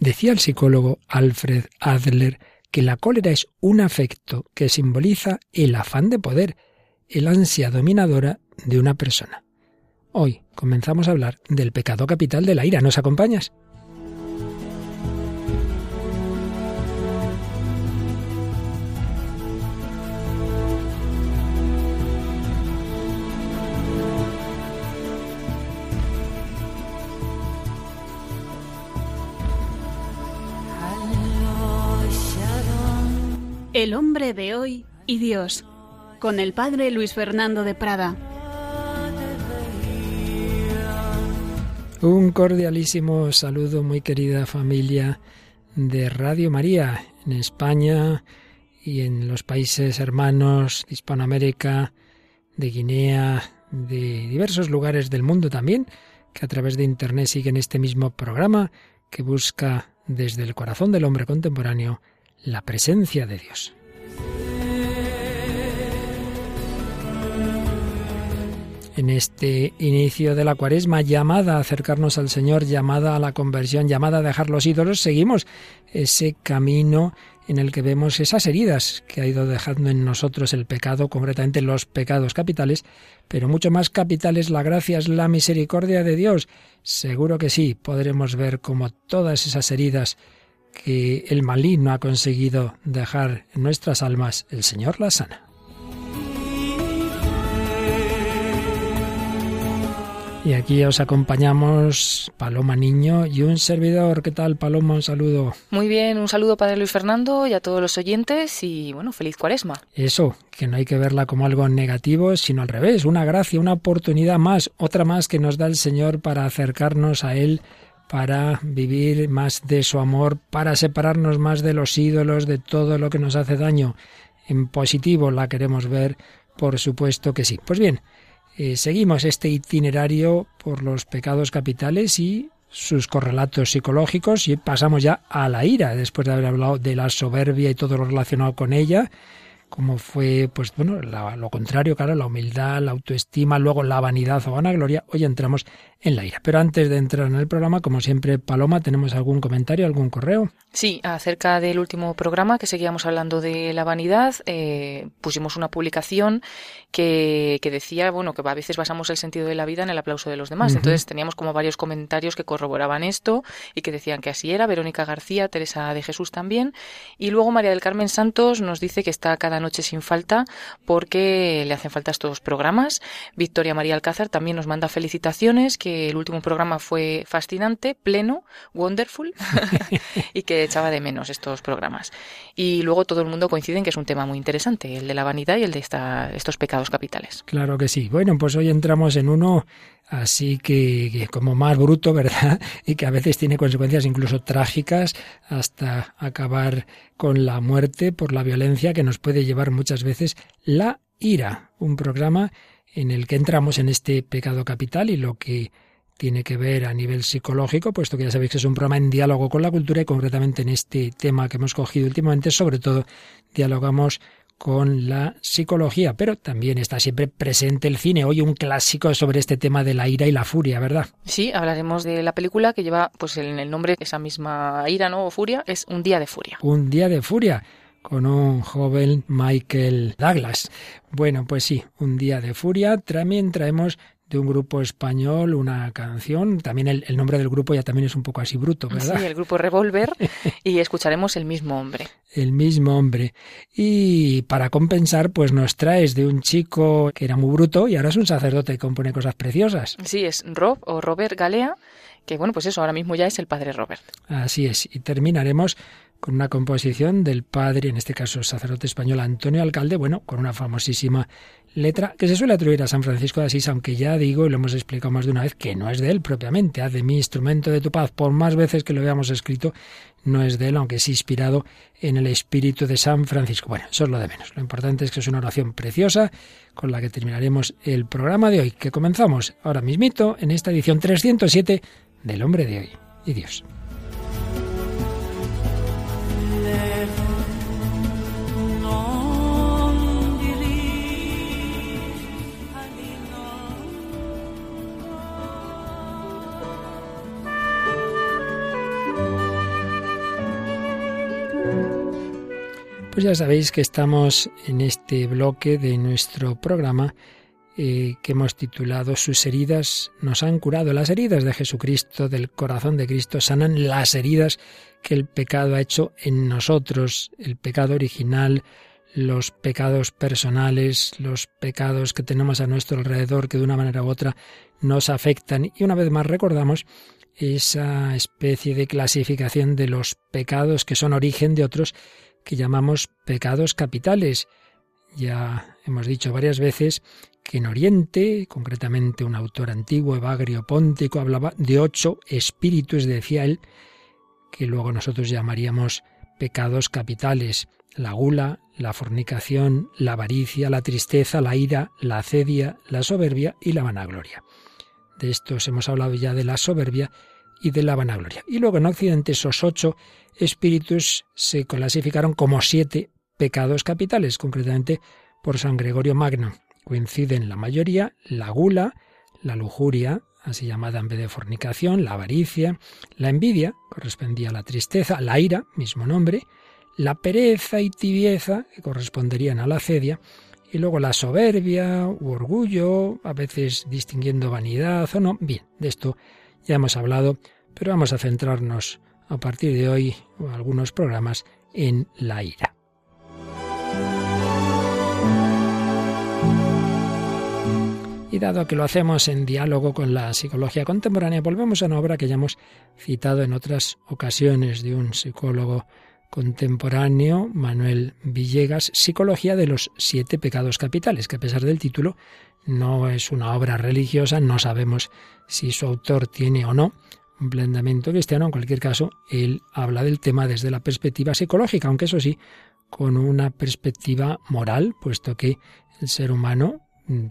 Decía el psicólogo Alfred Adler que la cólera es un afecto que simboliza el afán de poder, el ansia dominadora de una persona. Hoy comenzamos a hablar del pecado capital de la ira. ¿Nos acompañas? El hombre de hoy y Dios, con el padre Luis Fernando de Prada. Un cordialísimo saludo, muy querida familia de Radio María en España y en los países hermanos de Hispanoamérica, de Guinea, de diversos lugares del mundo también, que a través de Internet siguen este mismo programa que busca desde el corazón del hombre contemporáneo la presencia de Dios. En este inicio de la cuaresma, llamada a acercarnos al Señor, llamada a la conversión, llamada a dejar los ídolos, seguimos ese camino en el que vemos esas heridas que ha ido dejando en nosotros el pecado, concretamente los pecados capitales, pero mucho más capitales la gracia es la misericordia de Dios. Seguro que sí, podremos ver cómo todas esas heridas que el maligno ha conseguido dejar en nuestras almas, el Señor la sana. Y aquí os acompañamos Paloma Niño y un servidor. ¿Qué tal, Paloma? Un saludo. Muy bien, un saludo Padre Luis Fernando y a todos los oyentes y bueno, feliz cuaresma. Eso, que no hay que verla como algo negativo, sino al revés, una gracia, una oportunidad más, otra más que nos da el Señor para acercarnos a Él para vivir más de su amor, para separarnos más de los ídolos, de todo lo que nos hace daño. En positivo la queremos ver, por supuesto que sí. Pues bien, eh, seguimos este itinerario por los pecados capitales y sus correlatos psicológicos y pasamos ya a la ira, después de haber hablado de la soberbia y todo lo relacionado con ella, como fue, pues bueno, lo contrario, claro, la humildad, la autoestima, luego la vanidad o vanagloria. Hoy entramos en la ira. Pero antes de entrar en el programa, como siempre, Paloma, ¿tenemos algún comentario, algún correo? Sí, acerca del último programa que seguíamos hablando de la vanidad, eh, pusimos una publicación que, que, decía, bueno, que a veces basamos el sentido de la vida en el aplauso de los demás. Entonces teníamos como varios comentarios que corroboraban esto y que decían que así era. Verónica García, Teresa de Jesús también. Y luego María del Carmen Santos nos dice que está cada noche sin falta porque le hacen falta estos programas. Victoria María Alcázar también nos manda felicitaciones, que el último programa fue fascinante, pleno, wonderful, y que echaba de menos estos programas. Y luego todo el mundo coincide en que es un tema muy interesante, el de la vanidad y el de estos pecados capitales. Claro que sí. Bueno, pues hoy entramos en uno así que, como más bruto, ¿verdad? Y que a veces tiene consecuencias incluso trágicas hasta acabar con la muerte por la violencia que nos puede llevar muchas veces la ira. Un programa en el que entramos en este pecado capital y lo que tiene que ver a nivel psicológico, puesto que ya sabéis que es un programa en diálogo con la cultura y concretamente en este tema que hemos cogido últimamente, sobre todo dialogamos con la psicología, pero también está siempre presente el cine. Hoy un clásico sobre este tema de la ira y la furia, ¿verdad? Sí, hablaremos de la película que lleva pues en el nombre esa misma ira, ¿no? o furia, es Un día de furia. Un día de furia con un joven Michael Douglas. Bueno, pues sí, un día de furia. También traemos de un grupo español una canción. También el, nombre del grupo ya también es un poco así bruto, ¿verdad? Sí, el grupo Revolver y escucharemos El mismo hombre. El mismo hombre. Y para compensar, pues nos traes de un chico que era muy bruto y ahora es un sacerdote que compone cosas preciosas. Sí, es Rob o Robert Galea, que bueno, pues eso, ahora mismo ya es el padre Robert. Así es. Y terminaremos con una composición del padre, en este caso sacerdote español Antonio Alcalde, bueno, con una famosísima letra que se suele atribuir a San Francisco de Asís, aunque ya digo, y lo hemos explicado más de una vez, que no es de él propiamente. Haz de mi instrumento de tu paz, por más veces que lo habíamos escrito, no es de él, aunque es inspirado en el espíritu de San Francisco. Bueno, eso es lo de menos. Lo importante es que es una oración preciosa con la que terminaremos el programa de hoy, que comenzamos ahora mismito en esta edición 307 del Hombre de hoy y Dios. Pues ya sabéis que estamos en este bloque de nuestro programa eh, que hemos titulado Sus heridas nos han curado. Las heridas de Jesucristo, del corazón de Cristo, sanan las heridas que el pecado ha hecho en nosotros, el pecado original, los pecados personales, los pecados que tenemos a nuestro alrededor que de una manera u otra nos afectan. Y una vez más recordamos esa especie de clasificación de los pecados que son origen de otros que llamamos pecados capitales. Ya hemos dicho varias veces que en Oriente, concretamente un autor antiguo, Evagrio Póntico, hablaba de ocho espíritus, decía él, que luego nosotros llamaríamos pecados capitales. La gula, la fornicación, la avaricia, la tristeza, la ira, la acedia, la soberbia y la vanagloria. De estos hemos hablado ya de la soberbia y de la vanagloria. Y luego en Occidente esos ocho espíritus se clasificaron como siete pecados capitales, concretamente por San Gregorio Magno. Coinciden la mayoría la gula, la lujuria, así llamada en vez de fornicación, la avaricia, la envidia, correspondía a la tristeza, la ira, mismo nombre, la pereza y tibieza, que corresponderían a la acedia, y luego la soberbia u orgullo, a veces distinguiendo vanidad o no. Bien, de esto ya hemos hablado, pero vamos a centrarnos a partir de hoy, algunos programas, en la ira. Y dado que lo hacemos en diálogo con la psicología contemporánea, volvemos a una obra que ya hemos citado en otras ocasiones de un psicólogo contemporáneo, Manuel Villegas, Psicología de los siete pecados capitales, que a pesar del título no es una obra religiosa, no sabemos si su autor tiene o no un planteamiento cristiano. En cualquier caso, él habla del tema desde la perspectiva psicológica, aunque eso sí, con una perspectiva moral, puesto que el ser humano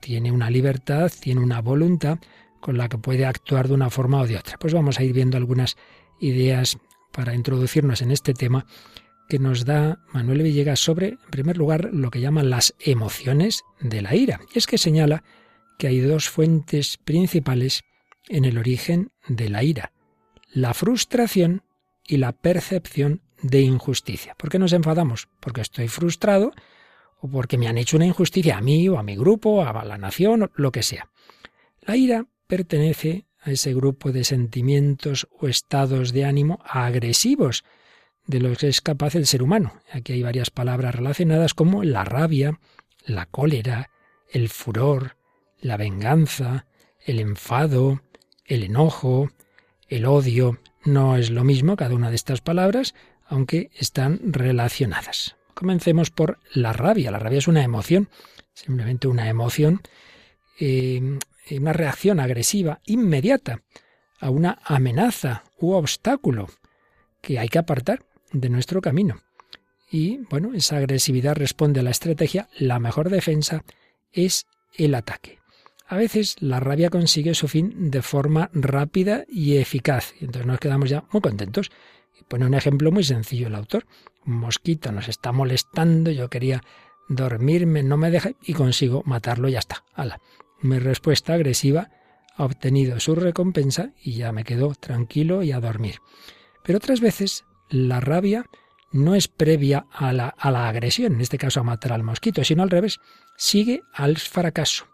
tiene una libertad, tiene una voluntad con la que puede actuar de una forma o de otra. Pues vamos a ir viendo algunas ideas para introducirnos en este tema que nos da Manuel Villegas sobre, en primer lugar, lo que llaman las emociones de la ira. Y es que señala que hay dos fuentes principales en el origen de la ira, la frustración y la percepción de injusticia. ¿Por qué nos enfadamos? Porque estoy frustrado o porque me han hecho una injusticia a mí o a mi grupo, a la nación, o lo que sea. La ira pertenece a ese grupo de sentimientos o estados de ánimo agresivos de los que es capaz el ser humano. Aquí hay varias palabras relacionadas como la rabia, la cólera, el furor, la venganza, el enfado, el enojo, el odio. No es lo mismo cada una de estas palabras, aunque están relacionadas. Comencemos por la rabia. La rabia es una emoción, simplemente una emoción eh, una reacción agresiva inmediata a una amenaza u obstáculo que hay que apartar de nuestro camino. Y bueno, esa agresividad responde a la estrategia, la mejor defensa es el ataque. A veces la rabia consigue su fin de forma rápida y eficaz. Y entonces nos quedamos ya muy contentos. Y pone un ejemplo muy sencillo el autor. Un mosquito nos está molestando, yo quería dormirme, no me deja y consigo matarlo, ya está. Ala. Mi respuesta agresiva ha obtenido su recompensa y ya me quedo tranquilo y a dormir. Pero otras veces la rabia no es previa a la, a la agresión, en este caso a matar al mosquito, sino al revés, sigue al fracaso.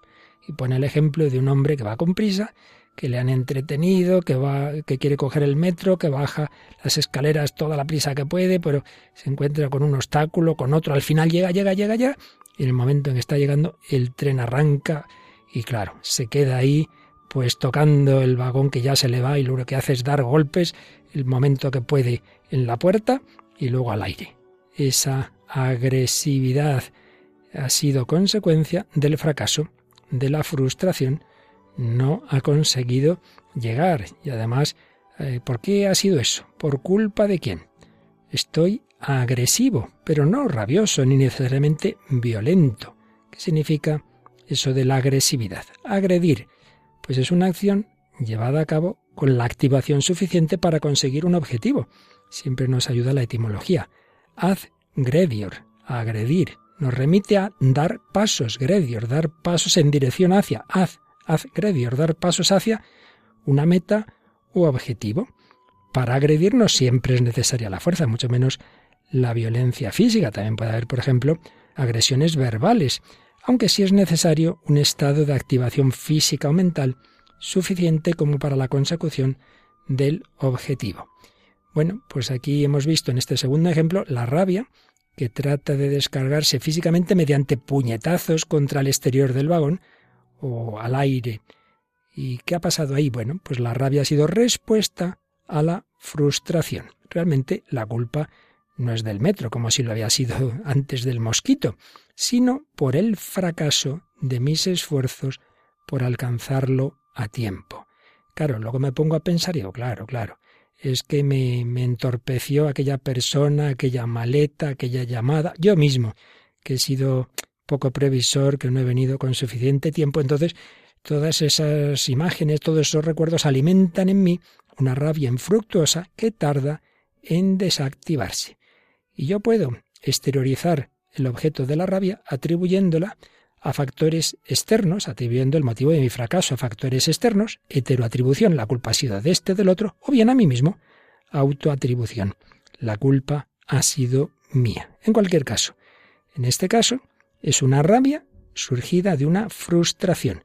Y pone el ejemplo de un hombre que va con prisa, que le han entretenido, que va, que quiere coger el metro, que baja las escaleras toda la prisa que puede, pero se encuentra con un obstáculo, con otro, al final llega, llega, llega ya, y en el momento en que está llegando, el tren arranca, y claro, se queda ahí pues tocando el vagón que ya se le va y lo que hace es dar golpes el momento que puede en la puerta y luego al aire. Esa agresividad ha sido consecuencia del fracaso, de la frustración, no ha conseguido llegar. Y además, eh, ¿por qué ha sido eso? ¿Por culpa de quién? Estoy agresivo, pero no rabioso ni necesariamente violento. ¿Qué significa eso de la agresividad. Agredir, pues es una acción llevada a cabo con la activación suficiente para conseguir un objetivo. Siempre nos ayuda la etimología. Ad gredior, agredir, nos remite a dar pasos, gredior, dar pasos en dirección hacia, haz, haz gredior, dar pasos hacia una meta u objetivo. Para agredir no siempre es necesaria la fuerza, mucho menos la violencia física. También puede haber, por ejemplo, agresiones verbales, aunque sí es necesario un estado de activación física o mental suficiente como para la consecución del objetivo. Bueno, pues aquí hemos visto en este segundo ejemplo la rabia, que trata de descargarse físicamente mediante puñetazos contra el exterior del vagón o al aire. ¿Y qué ha pasado ahí? Bueno, pues la rabia ha sido respuesta a la frustración. Realmente la culpa no es del metro, como si lo había sido antes del mosquito, sino por el fracaso de mis esfuerzos por alcanzarlo a tiempo. Claro, luego me pongo a pensar y digo, claro, claro, es que me, me entorpeció aquella persona, aquella maleta, aquella llamada, yo mismo, que he sido poco previsor, que no he venido con suficiente tiempo, entonces todas esas imágenes, todos esos recuerdos alimentan en mí una rabia infructuosa que tarda en desactivarse. Y yo puedo exteriorizar el objeto de la rabia atribuyéndola a factores externos, atribuyendo el motivo de mi fracaso a factores externos, heteroatribución, la culpa ha sido de este del otro, o bien a mí mismo, autoatribución, la culpa ha sido mía. En cualquier caso, en este caso, es una rabia surgida de una frustración,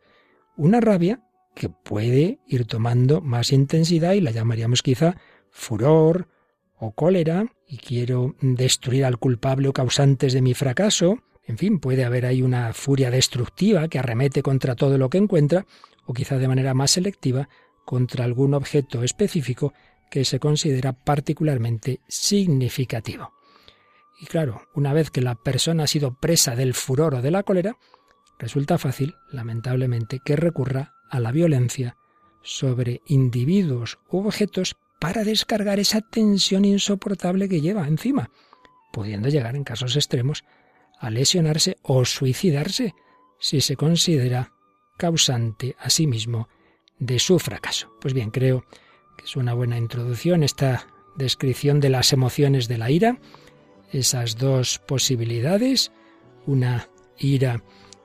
una rabia que puede ir tomando más intensidad y la llamaríamos quizá furor o cólera, y quiero destruir al culpable o causantes de mi fracaso. En fin, puede haber ahí una furia destructiva que arremete contra todo lo que encuentra, o quizá de manera más selectiva contra algún objeto específico que se considera particularmente significativo. Y claro, una vez que la persona ha sido presa del furor o de la cólera, resulta fácil, lamentablemente, que recurra a la violencia sobre individuos u objetos para descargar esa tensión insoportable que lleva encima, pudiendo llegar en casos extremos a lesionarse o suicidarse si se considera causante a sí mismo de su fracaso. Pues bien, creo que es una buena introducción esta descripción de las emociones de la ira, esas dos posibilidades, una ira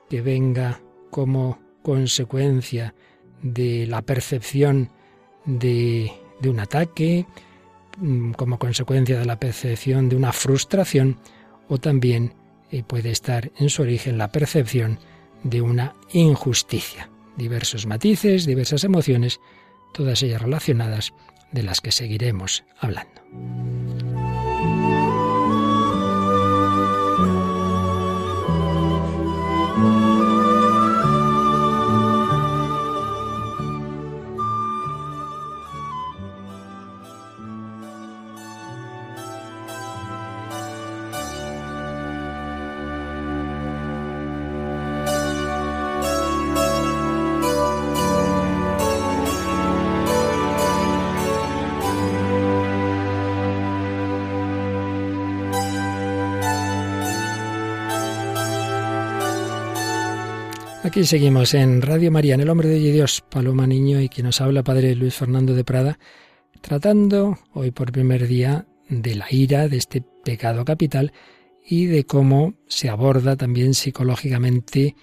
que venga como consecuencia de la percepción de de un ataque, mm, como consecuencia de la percepción de una frustración, o también eh, puede estar en su origen la percepción de una injusticia. Diversos matices, diversas emociones, todas ellas relacionadas, de las que seguiremos hablando. Aquí seguimos en Radio María, en El Hombre de Dios, Paloma Niño y quien nos habla, Padre Luis Fernando de Prada, tratando hoy por primer día de la ira, de este pecado capital y de cómo se aborda también psicológicamente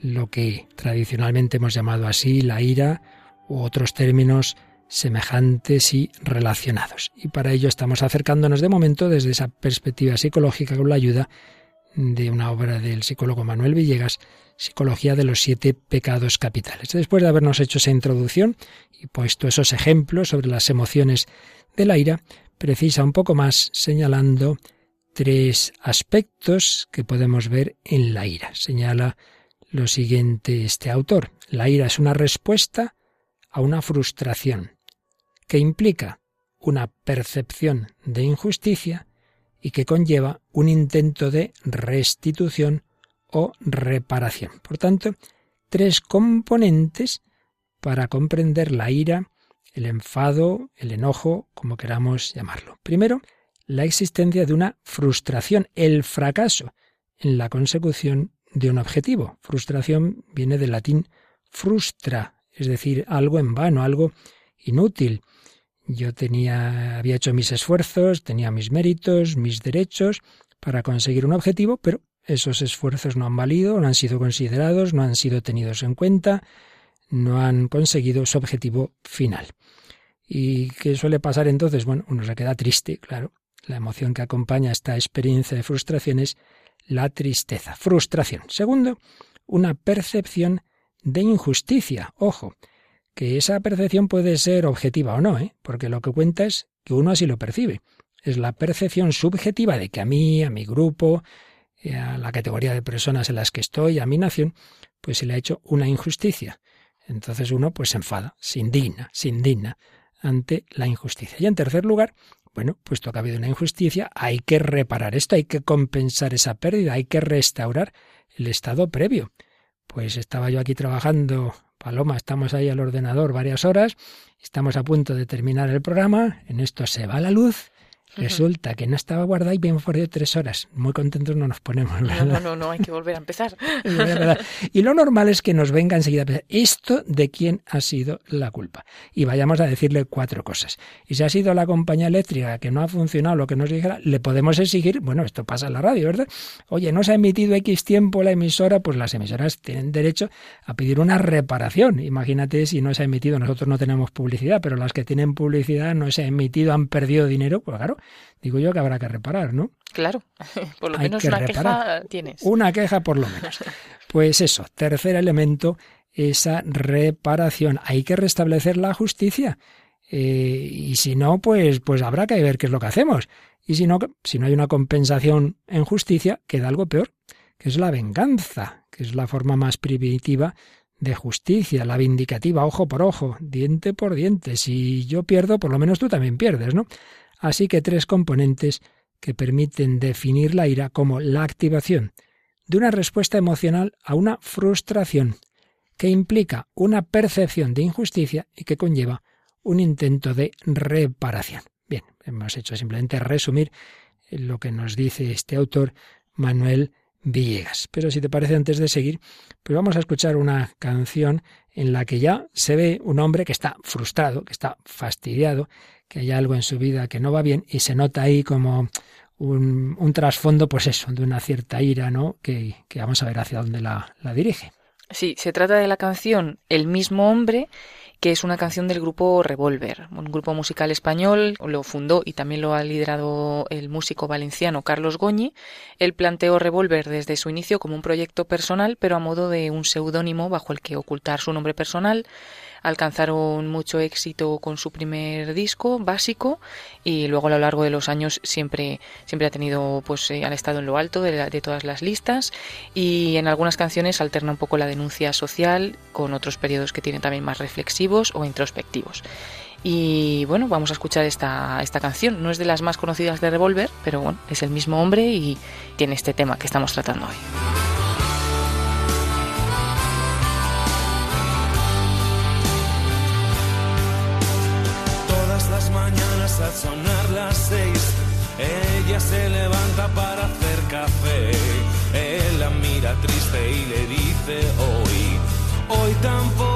lo que tradicionalmente hemos llamado así la ira u otros términos semejantes y relacionados. Y para ello estamos acercándonos de momento desde esa perspectiva psicológica con la ayuda de una obra del psicólogo Manuel Villegas Psicología de los siete pecados capitales. Después de habernos hecho esa introducción y puesto esos ejemplos sobre las emociones de la ira, precisa un poco más señalando tres aspectos que podemos ver en la ira. Señala lo siguiente este autor. La ira es una respuesta a una frustración que implica una percepción de injusticia y que conlleva un intento de restitución o reparación. Por tanto, tres componentes para comprender la ira, el enfado, el enojo, como queramos llamarlo. Primero, la existencia de una frustración, el fracaso en la consecución de un objetivo. Frustración viene del latín frustra, es decir, algo en vano, algo inútil. Yo tenía, había hecho mis esfuerzos, tenía mis méritos, mis derechos para conseguir un objetivo, pero esos esfuerzos no han valido, no han sido considerados, no han sido tenidos en cuenta, no han conseguido su objetivo final. ¿Y qué suele pasar entonces? Bueno, uno se queda triste, claro. la emoción que acompaña esta experiencia de frustración es la tristeza, frustración. Segundo, una percepción de injusticia. Ojo, que esa percepción puede ser objetiva o no, ¿eh? porque lo que cuenta es que uno así lo percibe. Es la percepción subjetiva de que a mí, a mi grupo, a la categoría de personas en las que estoy, a mi nación, pues se le ha hecho una injusticia. Entonces uno pues se enfada, se indigna, se indigna ante la injusticia. Y en tercer lugar, bueno, puesto que ha habido una injusticia, hay que reparar esto, hay que compensar esa pérdida, hay que restaurar el estado previo. Pues estaba yo aquí trabajando, Paloma, estamos ahí al ordenador varias horas, estamos a punto de terminar el programa, en esto se va la luz Resulta que no estaba guardada y bien perdido tres horas. Muy contentos no nos ponemos. No, no, no, no, hay que volver a empezar. y lo normal es que nos venga enseguida a pensar, ¿esto de quién ha sido la culpa? Y vayamos a decirle cuatro cosas. Y si ha sido la compañía eléctrica que no ha funcionado lo que nos dijera, le podemos exigir, bueno, esto pasa en la radio, ¿verdad? Oye, no se ha emitido X tiempo la emisora, pues las emisoras tienen derecho a pedir una reparación. Imagínate si no se ha emitido, nosotros no tenemos publicidad, pero las que tienen publicidad no se ha emitido, han perdido dinero, pues claro, digo yo que habrá que reparar, ¿no? Claro, por lo menos una queja tienes. Una queja por lo menos. Pues eso, tercer elemento, esa reparación. Hay que restablecer la justicia. Eh, y si no, pues, pues habrá que ver qué es lo que hacemos. Y si no, si no hay una compensación en justicia, queda algo peor, que es la venganza, que es la forma más primitiva de justicia, la vindicativa, ojo por ojo, diente por diente. Si yo pierdo, por lo menos tú también pierdes, ¿no? Así que tres componentes que permiten definir la ira como la activación de una respuesta emocional a una frustración, que implica una percepción de injusticia y que conlleva un intento de reparación. Bien, hemos hecho simplemente resumir lo que nos dice este autor, Manuel Villegas. Pero si te parece, antes de seguir, pues vamos a escuchar una canción en la que ya se ve un hombre que está frustrado, que está fastidiado, que hay algo en su vida que no va bien y se nota ahí como un, trasfondo, pues eso, de una cierta ira, ¿no? Que, que vamos a ver hacia dónde la, la dirige. Sí, se trata de la canción El mismo hombre que es una canción del grupo Revolver, un grupo musical español, lo fundó y también lo ha liderado el músico valenciano Carlos Goñi. Él planteó Revolver desde su inicio como un proyecto personal, pero a modo de un seudónimo bajo el que ocultar su nombre personal alcanzaron mucho éxito con su primer disco básico y luego a lo largo de los años siempre siempre ha tenido pues eh, estado en lo alto de, de, todas las listas y en algunas canciones alterna un poco la denuncia social con otros periodos que tienen también más reflexivos o introspectivos. Y bueno, vamos a escuchar esta, esta canción. No es de las más conocidas de Revolver, pero bueno, es el mismo hombre y tiene este tema que estamos tratando hoy. Hoy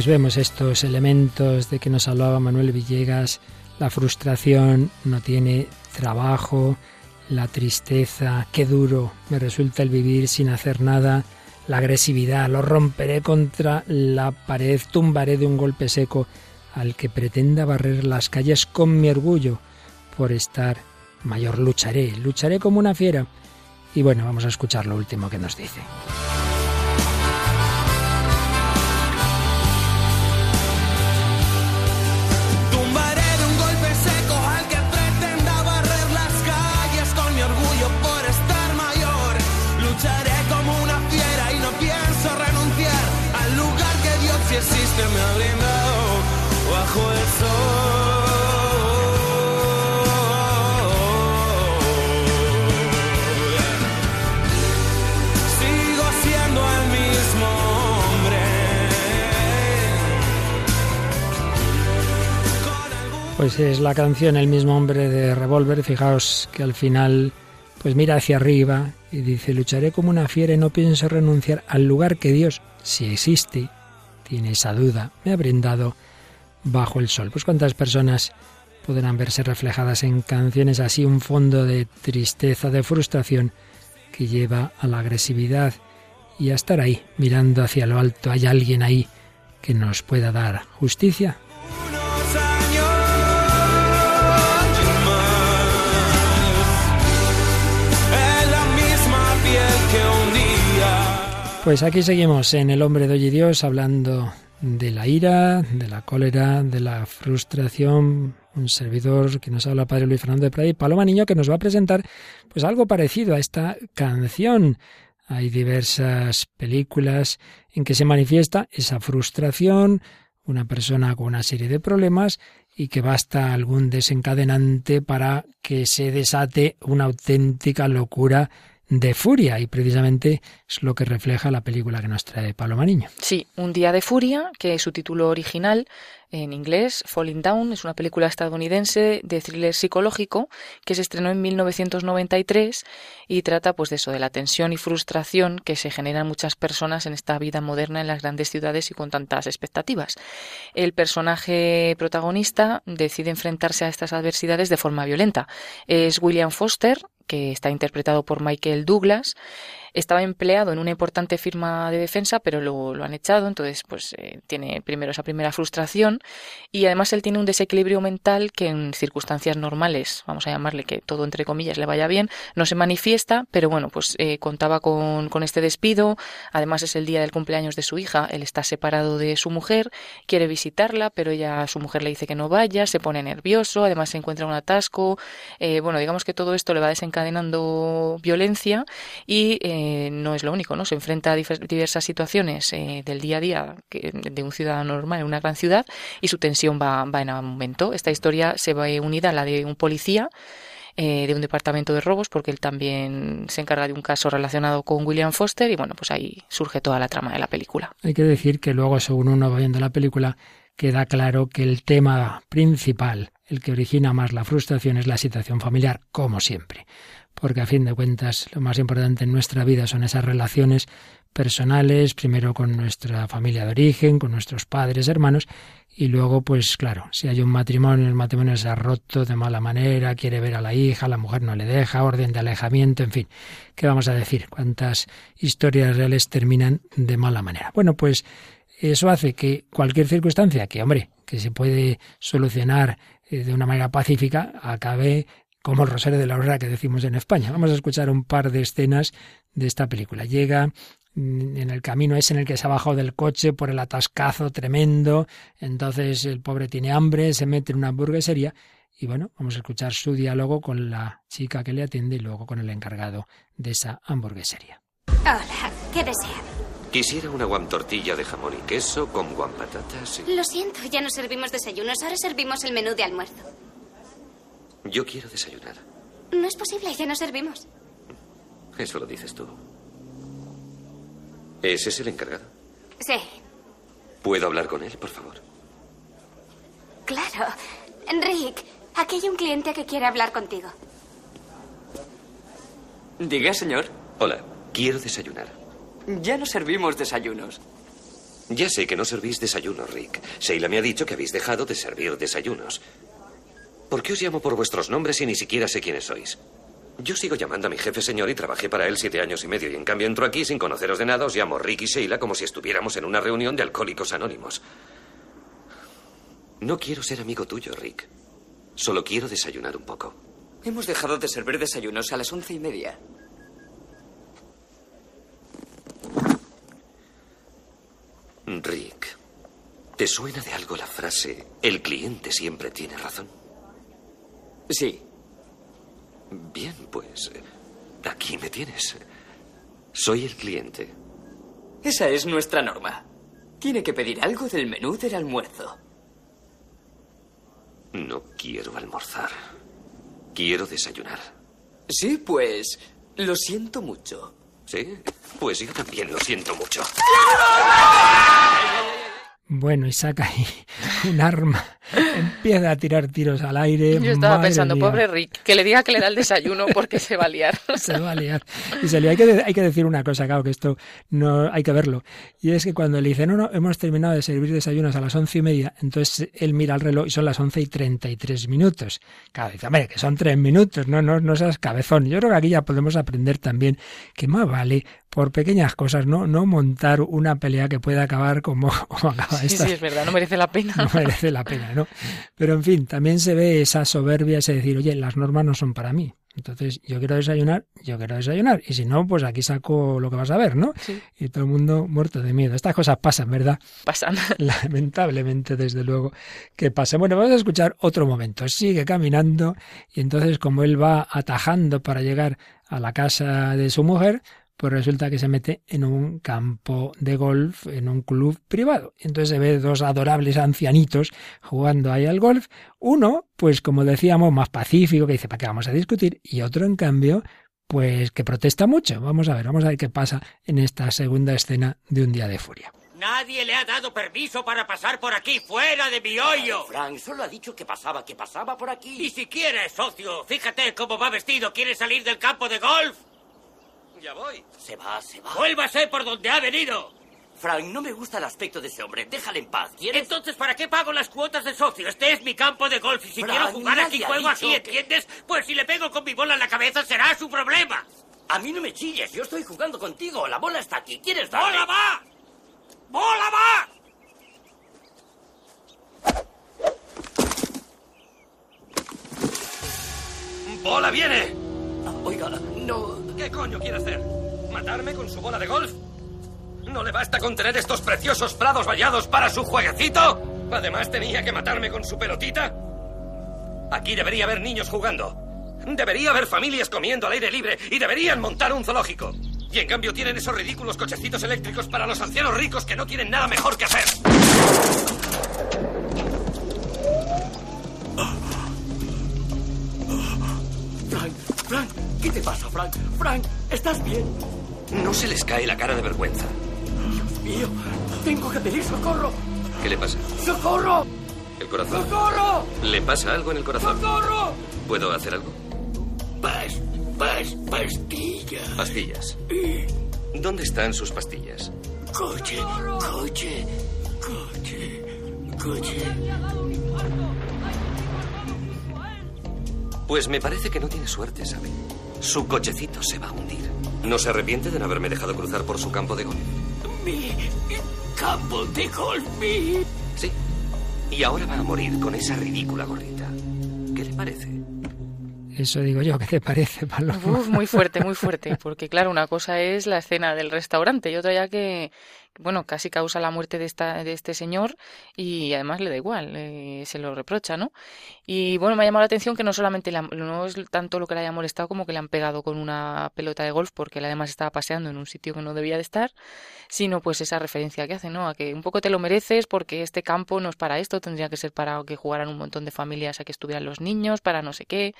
Pues vemos estos elementos de que nos hablaba Manuel Villegas, la frustración, no tiene trabajo, la tristeza, qué duro me resulta el vivir sin hacer nada, la agresividad, lo romperé contra la pared, tumbaré de un golpe seco al que pretenda barrer las calles con mi orgullo por estar mayor, lucharé, lucharé como una fiera. Y bueno, vamos a escuchar lo último que nos dice. Pues es la canción El mismo hombre de Revolver. Fijaos que al final pues mira hacia arriba y dice, lucharé como una fiera y no pienso renunciar al lugar que Dios, si existe, tiene esa duda, me ha brindado bajo el sol. Pues cuántas personas podrán verse reflejadas en canciones así, un fondo de tristeza, de frustración que lleva a la agresividad y a estar ahí, mirando hacia lo alto. ¿Hay alguien ahí que nos pueda dar justicia? Pues aquí seguimos en El hombre de hoy y Dios hablando de la ira, de la cólera, de la frustración. Un servidor que nos habla Padre Luis Fernando de Prada Paloma Niño que nos va a presentar pues algo parecido a esta canción. Hay diversas películas en que se manifiesta esa frustración, una persona con una serie de problemas y que basta algún desencadenante para que se desate una auténtica locura de furia y precisamente es lo que refleja la película que nos trae Paloma Niño. Sí, Un día de furia, que su título original en inglés, Falling Down, es una película estadounidense de thriller psicológico que se estrenó en 1993 y trata pues de eso, de la tensión y frustración que se generan muchas personas en esta vida moderna en las grandes ciudades y con tantas expectativas. El personaje protagonista decide enfrentarse a estas adversidades de forma violenta. Es William Foster, que está interpretado por Michael Douglas, estaba empleado en una importante firma de defensa, pero lo, lo han echado, entonces pues eh, tiene primero esa primera frustración y además él tiene un desequilibrio mental que en circunstancias normales, vamos a llamarle que todo entre comillas le vaya bien, no se manifiesta, pero bueno, pues eh, contaba con, con este despido, además es el día del cumpleaños de su hija, él está separado de su mujer, quiere visitarla, pero ella, su mujer le dice que no vaya, se pone nervioso, además se encuentra un atasco, eh, bueno, digamos que todo esto le va desencadenando violencia y eh, no es lo único, ¿no? Se enfrenta a diversas situaciones eh, del día a día de un ciudadano normal en una gran ciudad y su tensión va, va en aumento. Esta historia se va unida a la de un policía eh, de un departamento de robos, porque él también se encarga de un caso relacionado con William Foster y bueno, pues ahí surge toda la trama de la película. Hay que decir que luego, según uno va viendo la película, queda claro que el tema principal, el que origina más la frustración, es la situación familiar, como siempre porque a fin de cuentas lo más importante en nuestra vida son esas relaciones personales, primero con nuestra familia de origen, con nuestros padres, hermanos, y luego, pues claro, si hay un matrimonio, el matrimonio se ha roto de mala manera, quiere ver a la hija, la mujer no le deja, orden de alejamiento, en fin, ¿qué vamos a decir? ¿Cuántas historias reales terminan de mala manera? Bueno, pues eso hace que cualquier circunstancia que, hombre, que se puede solucionar eh, de una manera pacífica, acabe como el Rosario de la Aurora que decimos en España. Vamos a escuchar un par de escenas de esta película. Llega mm, en el camino ese en el que se ha bajado del coche por el atascazo tremendo, entonces el pobre tiene hambre, se mete en una hamburguesería y bueno, vamos a escuchar su diálogo con la chica que le atiende y luego con el encargado de esa hamburguesería. Hola, ¿qué desea? Quisiera una guam tortilla de jamón y queso con guam patatas. Lo siento, ya no servimos desayunos, ahora servimos el menú de almuerzo. Yo quiero desayunar. No es posible, ya no servimos. Eso lo dices tú. ¿Ese es el encargado? Sí. ¿Puedo hablar con él, por favor? Claro. Rick, aquí hay un cliente que quiere hablar contigo. Diga, señor. Hola, quiero desayunar. Ya no servimos desayunos. Ya sé que no servís desayuno, Rick. Sheila me ha dicho que habéis dejado de servir desayunos. ¿Por qué os llamo por vuestros nombres y ni siquiera sé quiénes sois? Yo sigo llamando a mi jefe señor y trabajé para él siete años y medio y en cambio entro aquí sin conoceros de nada, os llamo Rick y Sheila como si estuviéramos en una reunión de alcohólicos anónimos. No quiero ser amigo tuyo, Rick. Solo quiero desayunar un poco. Hemos dejado de servir desayunos a las once y media. Rick, ¿te suena de algo la frase el cliente siempre tiene razón? Sí. Bien, pues aquí me tienes. Soy el cliente. Esa es nuestra norma. Tiene que pedir algo del menú del almuerzo. No quiero almorzar. Quiero desayunar. Sí, pues lo siento mucho. ¿Sí? Pues yo también lo siento mucho. Bueno, y saca ahí un arma, empieza a tirar tiros al aire. Yo estaba madre pensando, mía. pobre Rick, que le diga que le da el desayuno porque se va a liar. se va a liar. Y se lía. Hay que, hay que decir una cosa, claro, que esto no hay que verlo. Y es que cuando le dice, no, no, hemos terminado de servir desayunos a las once y media, entonces él mira el reloj y son las once y treinta y tres minutos. Claro, dice, hombre, que son tres minutos, no, no, no seas cabezón. Yo creo que aquí ya podemos aprender también que más vale por pequeñas cosas, no, no montar una pelea que pueda acabar como, como acaba Sí, esta. sí, es verdad, no merece la pena. no merece la pena, ¿no? Pero en fin, también se ve esa soberbia, ese decir, oye, las normas no son para mí. Entonces, yo quiero desayunar, yo quiero desayunar. Y si no, pues aquí saco lo que vas a ver, ¿no? Sí. Y todo el mundo muerto de miedo. Estas cosas pasan, ¿verdad? Pasan. Lamentablemente, desde luego, que pasa. Bueno, vamos a escuchar otro momento. Sigue caminando y entonces como él va atajando para llegar a la casa de su mujer, pues resulta que se mete en un campo de golf, en un club privado. Entonces se ve dos adorables ancianitos jugando ahí al golf. Uno, pues como decíamos, más pacífico, que dice, ¿para qué vamos a discutir? Y otro, en cambio, pues que protesta mucho. Vamos a ver, vamos a ver qué pasa en esta segunda escena de Un día de furia. Nadie le ha dado permiso para pasar por aquí, fuera de mi hoyo. Frank solo ha dicho que pasaba, que pasaba por aquí. Ni siquiera es socio. Fíjate cómo va vestido. ¿Quiere salir del campo de golf? Ya voy. Se va, se va. Vuélvase por donde ha venido. Frank, no me gusta el aspecto de ese hombre. Déjale en paz. ¿Quieres? Entonces, ¿para qué pago las cuotas de socio? Este es mi campo de golf y si Frank, quiero jugar aquí, juego que- ¿entiendes? Pues si le pego con mi bola en la cabeza será su problema. A mí no me chilles. Yo estoy jugando contigo. La bola está aquí. ¿Quieres darle? ¡Bola va! ¡Bola va! ¡Bola viene! Oiga, no... ¿Qué coño quiere hacer? ¿Matarme con su bola de golf? ¿No le basta con tener estos preciosos prados vallados para su jueguecito? Además tenía que matarme con su pelotita. Aquí debería haber niños jugando. Debería haber familias comiendo al aire libre y deberían montar un zoológico. Y en cambio tienen esos ridículos cochecitos eléctricos para los ancianos ricos que no tienen nada mejor que hacer. ¿Qué te pasa, Frank? Frank, ¿estás bien? No se les cae la cara de vergüenza. Dios mío, tengo que pedir socorro. ¿Qué le pasa? ¡Socorro! ¿El corazón? ¡Socorro! ¿Le pasa algo en el corazón? ¡Socorro! ¿Puedo hacer algo? Pas, pas, pastilla. Pastillas. ¿Dónde están sus pastillas? Coche, coche, coche, coche. Pues me parece que no tiene suerte, ¿sabe? Su cochecito se va a hundir. ¿No se arrepiente de no haberme dejado cruzar por su campo de golf? Mi campo de golf, mi... Sí. Y ahora va a morir con esa ridícula gorrita. ¿Qué le parece? Eso digo yo, ¿qué te parece, Paloma? Uf, muy fuerte, muy fuerte. Porque claro, una cosa es la escena del restaurante y otra ya que, bueno, casi causa la muerte de, esta, de este señor y además le da igual, eh, se lo reprocha, ¿no? Y bueno, me ha llamado la atención que no solamente no es tanto lo que le haya molestado como que le han pegado con una pelota de golf porque él además estaba paseando en un sitio que no debía de estar, sino pues esa referencia que hace, ¿no? A que un poco te lo mereces porque este campo no es para esto, tendría que ser para que jugaran un montón de familias a que estuvieran los niños, para no sé qué.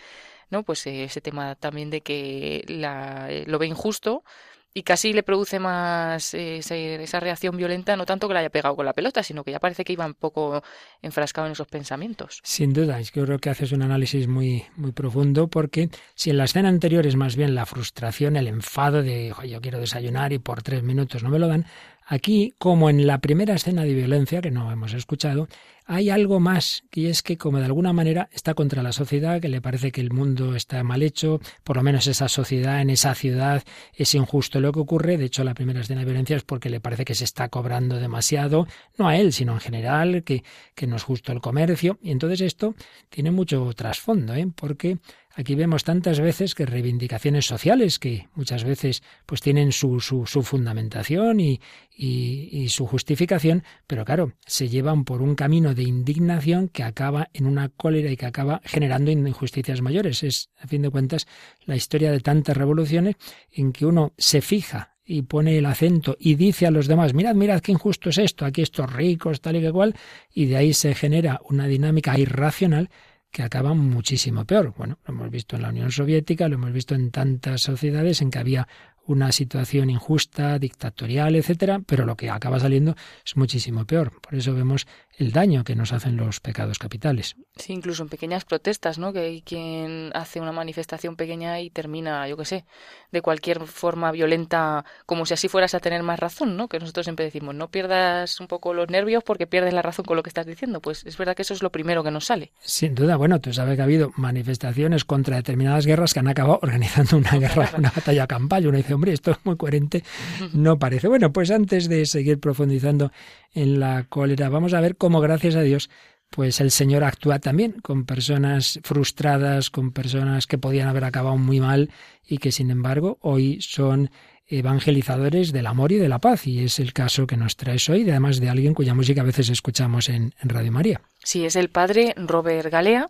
¿no? Pues eh, ese tema también de que la, eh, lo ve injusto y casi le produce más eh, esa reacción violenta, no tanto que le haya pegado con la pelota, sino que ya parece que iba un poco enfrascado en esos pensamientos. Sin duda, es que yo creo que haces un análisis muy, muy profundo porque si en la escena anterior es más bien la frustración, el enfado de "Jo, yo quiero desayunar y por tres minutos no me lo dan, Aquí, como en la primera escena de violencia que no hemos escuchado, hay algo más, y es que como de alguna manera está contra la sociedad, que le parece que el mundo está mal hecho, por lo menos esa sociedad, en esa ciudad, es injusto lo que ocurre. De hecho, la primera escena de violencia es porque le parece que se está cobrando demasiado, no a él, sino en general, que, que no es justo el comercio. Y entonces esto tiene mucho trasfondo, ¿eh? porque Aquí vemos tantas veces que reivindicaciones sociales que muchas veces pues tienen su, su, fundamentación y, y, y, su justificación, pero claro, se llevan por un camino de indignación que acaba en una cólera y que acaba generando injusticias mayores. Es, a fin de cuentas, la historia de tantas revoluciones en que uno se fija y pone el acento y dice a los demás, mirad, mirad qué injusto es esto, aquí estos ricos, tal y que cual, y de ahí se genera una dinámica irracional que acaba muchísimo peor. Bueno, lo hemos visto en la Unión Soviética, lo hemos visto en tantas sociedades en que había una situación injusta, dictatorial, etcétera, pero lo que acaba saliendo es muchísimo peor. Por eso vemos el daño que nos hacen los pecados capitales. Sí, incluso en pequeñas protestas, ¿no? Que hay quien hace una manifestación pequeña y termina, yo qué sé, de cualquier forma violenta, como si así fueras a tener más razón, ¿no? Que nosotros siempre decimos, no pierdas un poco los nervios porque pierdes la razón con lo que estás diciendo. Pues es verdad que eso es lo primero que nos sale. Sin duda, bueno, tú sabes que ha habido manifestaciones contra determinadas guerras que han acabado organizando una guerra, una batalla campal. Uno dice, hombre, esto es muy coherente, no parece. Bueno, pues antes de seguir profundizando en la cólera, vamos a ver cómo, gracias a Dios, pues el Señor actúa también con personas frustradas, con personas que podían haber acabado muy mal y que sin embargo hoy son evangelizadores del amor y de la paz. Y es el caso que nos traes hoy, además de alguien cuya música a veces escuchamos en, en Radio María. Sí, es el padre Robert Galea.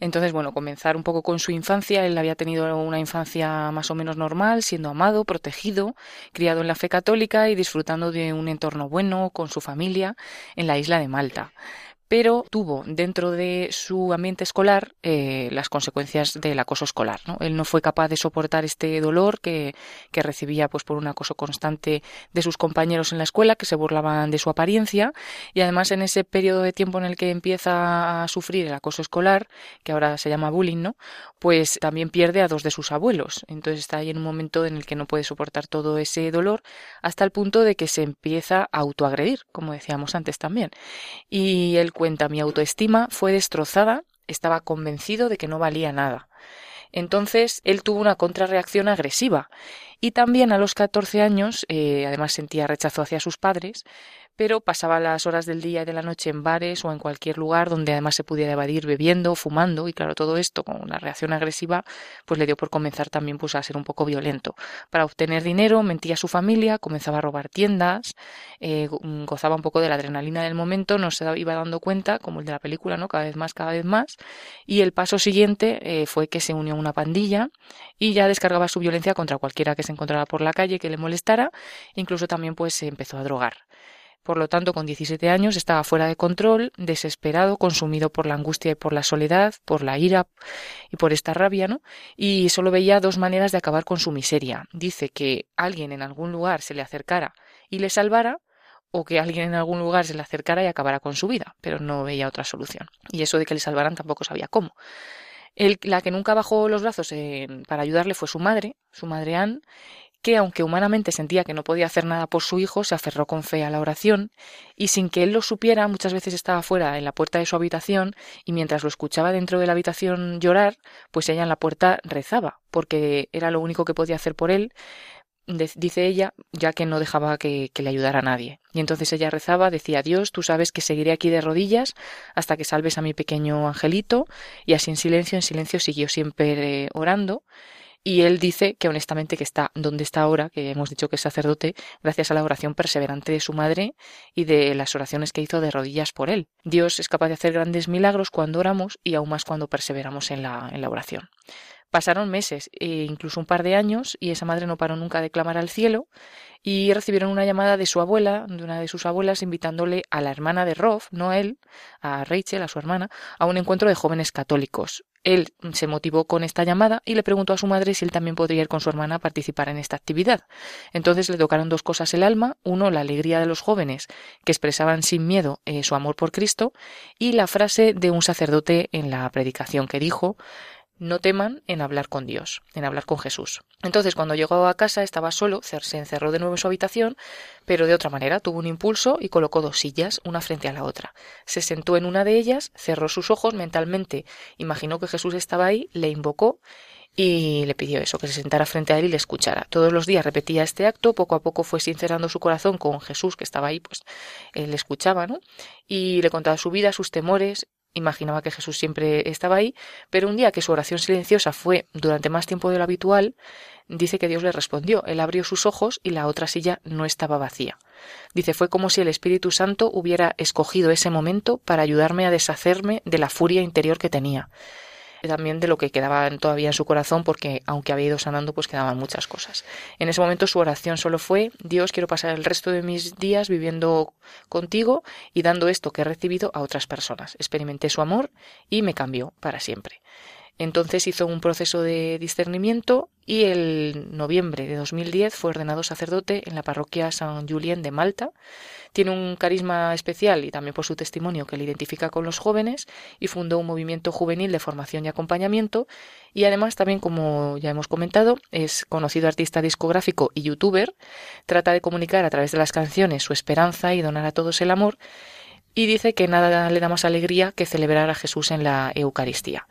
Entonces, bueno, comenzar un poco con su infancia. Él había tenido una infancia más o menos normal, siendo amado, protegido, criado en la fe católica y disfrutando de un entorno bueno con su familia en la isla de Malta pero tuvo dentro de su ambiente escolar eh, las consecuencias del acoso escolar. ¿no? Él no fue capaz de soportar este dolor que, que, recibía pues, por un acoso constante de sus compañeros en la escuela, que se burlaban de su apariencia, y además en ese periodo de tiempo en el que empieza a sufrir el acoso escolar, que ahora se llama bullying, ¿no? pues también pierde a dos de sus abuelos. Entonces está ahí en un momento en el que no puede soportar todo ese dolor, hasta el punto de que se empieza a autoagredir, como decíamos antes también. Y cuenta mi autoestima fue destrozada, estaba convencido de que no valía nada. Entonces él tuvo una contrarreacción agresiva y también a los 14 años, eh, además sentía rechazo hacia sus padres, pero pasaba las horas del día y de la noche en bares o en cualquier lugar donde además se pudiera evadir bebiendo, fumando y claro, todo esto con una reacción agresiva pues le dio por comenzar también pues a ser un poco violento. Para obtener dinero mentía a su familia, comenzaba a robar tiendas, eh, gozaba un poco de la adrenalina del momento, no se iba dando cuenta, como el de la película, ¿no? Cada vez más, cada vez más. Y el paso siguiente eh, fue que se unió a una pandilla y ya descargaba su violencia contra cualquiera que se encontrara por la calle que le molestara, incluso también pues se empezó a drogar. Por lo tanto, con 17 años estaba fuera de control, desesperado, consumido por la angustia y por la soledad, por la ira y por esta rabia, ¿no? Y solo veía dos maneras de acabar con su miseria. Dice que alguien en algún lugar se le acercara y le salvara, o que alguien en algún lugar se le acercara y acabara con su vida, pero no veía otra solución. Y eso de que le salvaran tampoco sabía cómo. El, la que nunca bajó los brazos para ayudarle fue su madre, su madre Anne, que, aunque humanamente sentía que no podía hacer nada por su hijo, se aferró con fe a la oración y sin que él lo supiera, muchas veces estaba fuera en la puerta de su habitación y mientras lo escuchaba dentro de la habitación llorar, pues ella en la puerta rezaba, porque era lo único que podía hacer por él, dice ella, ya que no dejaba que, le ayudara a nadie. Y entonces ella rezaba, decía, Dios, tú sabes que seguiré aquí de rodillas hasta que salves a mi pequeño angelito, y así en silencio, en silencio siguió siempre orando. Y él dice que honestamente que está donde está ahora, que hemos dicho que es sacerdote, gracias a la oración perseverante de su madre y de las oraciones que hizo de rodillas por él. Dios es capaz de hacer grandes milagros cuando oramos y aún más cuando perseveramos en la, en la oración. Pasaron meses, e incluso un par de años, y esa madre no paró nunca de clamar al cielo, y recibieron una llamada de su abuela, de una de sus abuelas, invitándole a la hermana de Rolf, no a él, a Rachel, a su hermana, a un encuentro de jóvenes católicos. Él se motivó con esta llamada y le preguntó a su madre si él también podría ir con su hermana a participar en esta actividad. Entonces le tocaron dos cosas el alma, uno la alegría de los jóvenes que expresaban sin miedo eh, su amor por Cristo y la frase de un sacerdote en la predicación que dijo no teman en hablar con Dios, en hablar con Jesús. Entonces, cuando llegó a casa, estaba solo, se encerró de nuevo en su habitación, pero de otra manera, tuvo un impulso y colocó dos sillas, una frente a la otra. Se sentó en una de ellas, cerró sus ojos mentalmente, imaginó que Jesús estaba ahí, le invocó y le pidió eso, que se sentara frente a él y le escuchara. Todos los días repetía este acto, poco a poco fue sincerando su corazón con Jesús, que estaba ahí, pues él le escuchaba, ¿no? Y le contaba su vida, sus temores, imaginaba que Jesús siempre estaba ahí, pero un día que su oración silenciosa fue durante más tiempo de lo habitual, dice que Dios le respondió. Él abrió sus ojos y la otra silla no estaba vacía. Dice, fue como si el Espíritu Santo hubiera escogido ese momento para ayudarme a deshacerme de la furia interior que tenía también de lo que quedaba todavía en su corazón, porque aunque había ido sanando, pues quedaban muchas cosas. En ese momento su oración solo fue, Dios, quiero pasar el resto de mis días viviendo contigo y dando esto que he recibido a otras personas. Experimenté su amor y me cambió para siempre. Entonces hizo un proceso de discernimiento y el noviembre de 2010 fue ordenado sacerdote en la parroquia San Julien de Malta. Tiene un carisma especial y también por su testimonio que le identifica con los jóvenes y fundó un movimiento juvenil de formación y acompañamiento. Y además también, como ya hemos comentado, es conocido artista discográfico y youtuber. Trata de comunicar a través de las canciones su esperanza y donar a todos el amor. Y dice que nada le da más alegría que celebrar a Jesús en la Eucaristía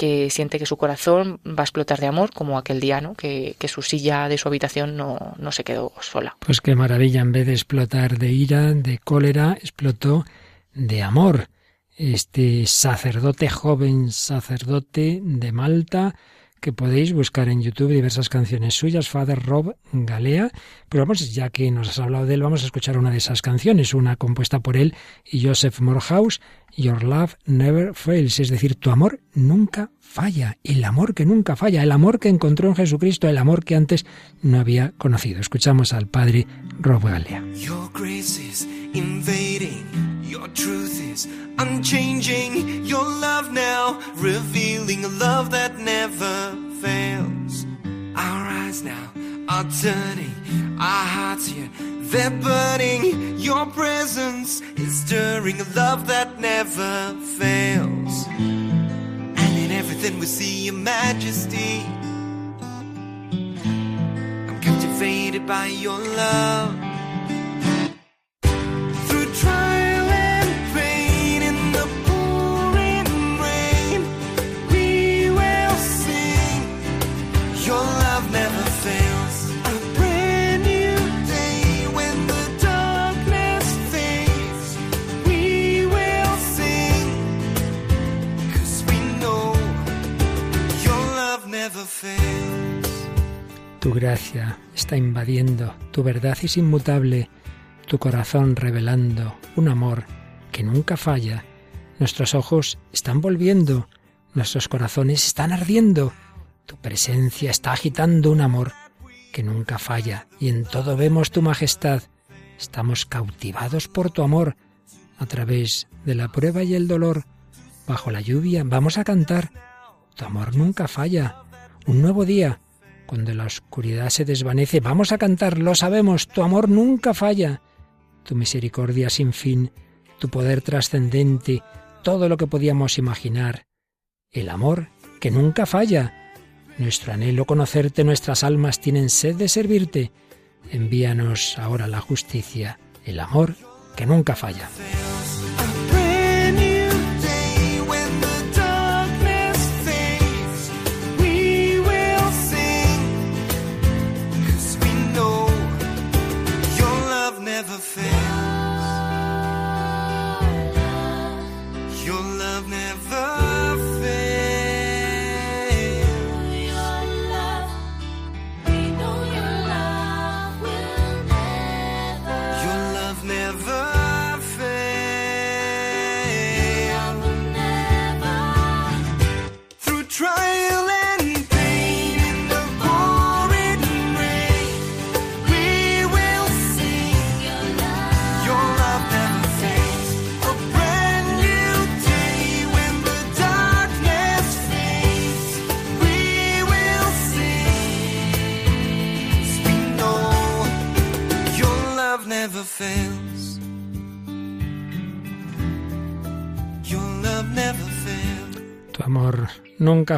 que siente que su corazón va a explotar de amor, como aquel día, ¿no? Que, su silla de su habitación no, no se quedó sola. Pues qué maravilla, en vez de explotar de ira, de cólera, explotó de amor. Este sacerdote, joven sacerdote de Malta, que podéis buscar en YouTube diversas canciones suyas, Father Rob Galea. Pero vamos, ya que nos has hablado de él, vamos a escuchar una de esas canciones, una compuesta por él y Joseph Morehouse, Your Love Never Fails, es decir, tu amor nunca falla, el amor que nunca falla, el amor que encontró en Jesucristo, el amor que antes no había conocido. Escuchamos al padre Rob Galea. Your truth is unchanging, your love now revealing a love that never fails. Our eyes now are turning, our hearts here, they're burning. Your presence is stirring a love that never fails. And in everything we see your majesty. I'm captivated by your love. Tu gracia está invadiendo, tu verdad es inmutable, tu corazón revelando un amor que nunca falla. Nuestros ojos están volviendo, nuestros corazones están ardiendo. Tu presencia está agitando un amor que nunca falla y en todo vemos tu majestad. Estamos cautivados por tu amor a través de la prueba y el dolor. Bajo la lluvia vamos a cantar. Tu amor nunca falla. Un nuevo día, cuando la oscuridad se desvanece, vamos a cantar, lo sabemos, tu amor nunca falla. Tu misericordia sin fin, tu poder trascendente, todo lo que podíamos imaginar. El amor que nunca falla. Nuestro anhelo conocerte, nuestras almas tienen sed de servirte. Envíanos ahora la justicia, el amor que nunca falla.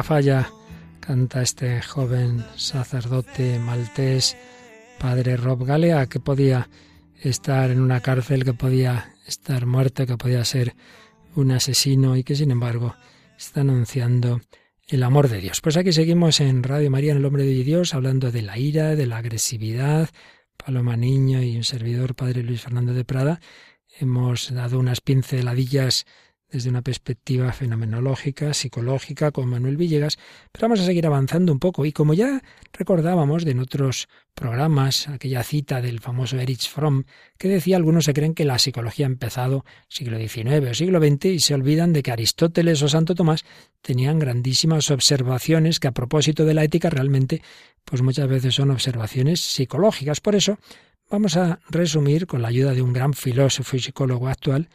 Falla, canta este joven sacerdote maltés, padre Rob Galea, que podía estar en una cárcel, que podía estar muerto, que podía ser un asesino y que sin embargo está anunciando el amor de Dios. Pues aquí seguimos en Radio María, en el Hombre de Dios, hablando de la ira, de la agresividad. Paloma Niño y un servidor, Padre Luis Fernando de Prada, hemos dado unas pinceladillas desde una perspectiva fenomenológica, psicológica, con Manuel Villegas, pero vamos a seguir avanzando un poco. Y como ya recordábamos de en otros programas, aquella cita del famoso Erich Fromm, que decía algunos se creen que la psicología ha empezado siglo XIX o siglo XX y se olvidan de que Aristóteles o Santo Tomás tenían grandísimas observaciones que a propósito de la ética realmente, pues muchas veces son observaciones psicológicas. Por eso vamos a resumir con la ayuda de un gran filósofo y psicólogo actual,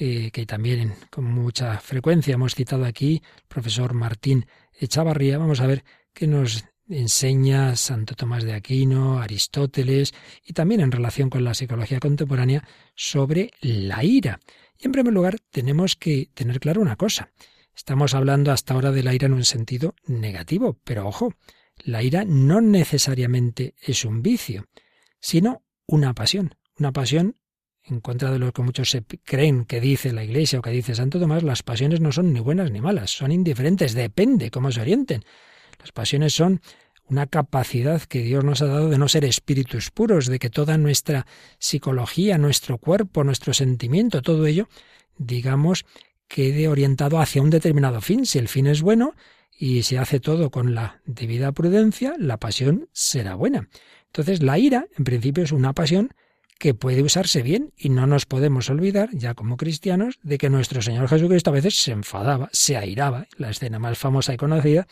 eh, que también con mucha frecuencia hemos citado aquí, el profesor Martín Echavarría. Vamos a ver qué nos enseña Santo Tomás de Aquino, Aristóteles y también en relación con la psicología contemporánea sobre la ira. Y en primer lugar tenemos que tener claro una cosa. Estamos hablando hasta ahora de la ira en un sentido negativo, pero ojo, la ira no necesariamente es un vicio, sino una pasión, una pasión en contra de lo que muchos se creen que dice la Iglesia o que dice Santo Tomás, las pasiones no son ni buenas ni malas, son indiferentes, depende cómo se orienten. Las pasiones son una capacidad que Dios nos ha dado de no ser espíritus puros, de que toda nuestra psicología, nuestro cuerpo, nuestro sentimiento, todo ello, digamos, quede orientado hacia un determinado fin. Si el fin es bueno y se hace todo con la debida prudencia, la pasión será buena. Entonces, la ira, en principio, es una pasión que puede usarse bien y no nos podemos olvidar, ya como cristianos, de que nuestro Señor Jesucristo a veces se enfadaba, se airaba. La escena más famosa y conocida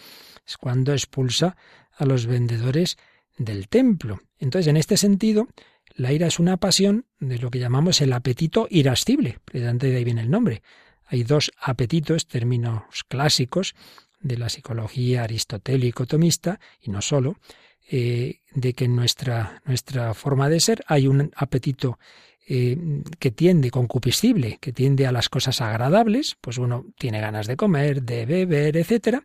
es cuando expulsa a los vendedores del templo. Entonces, en este sentido, la ira es una pasión de lo que llamamos el apetito irascible, precisamente de ahí viene el nombre. Hay dos apetitos, términos clásicos de la psicología aristotélico-tomista, y no solo, eh, de que en nuestra, nuestra forma de ser hay un apetito eh, que tiende, concupiscible, que tiende a las cosas agradables, pues uno tiene ganas de comer, de beber, etcétera,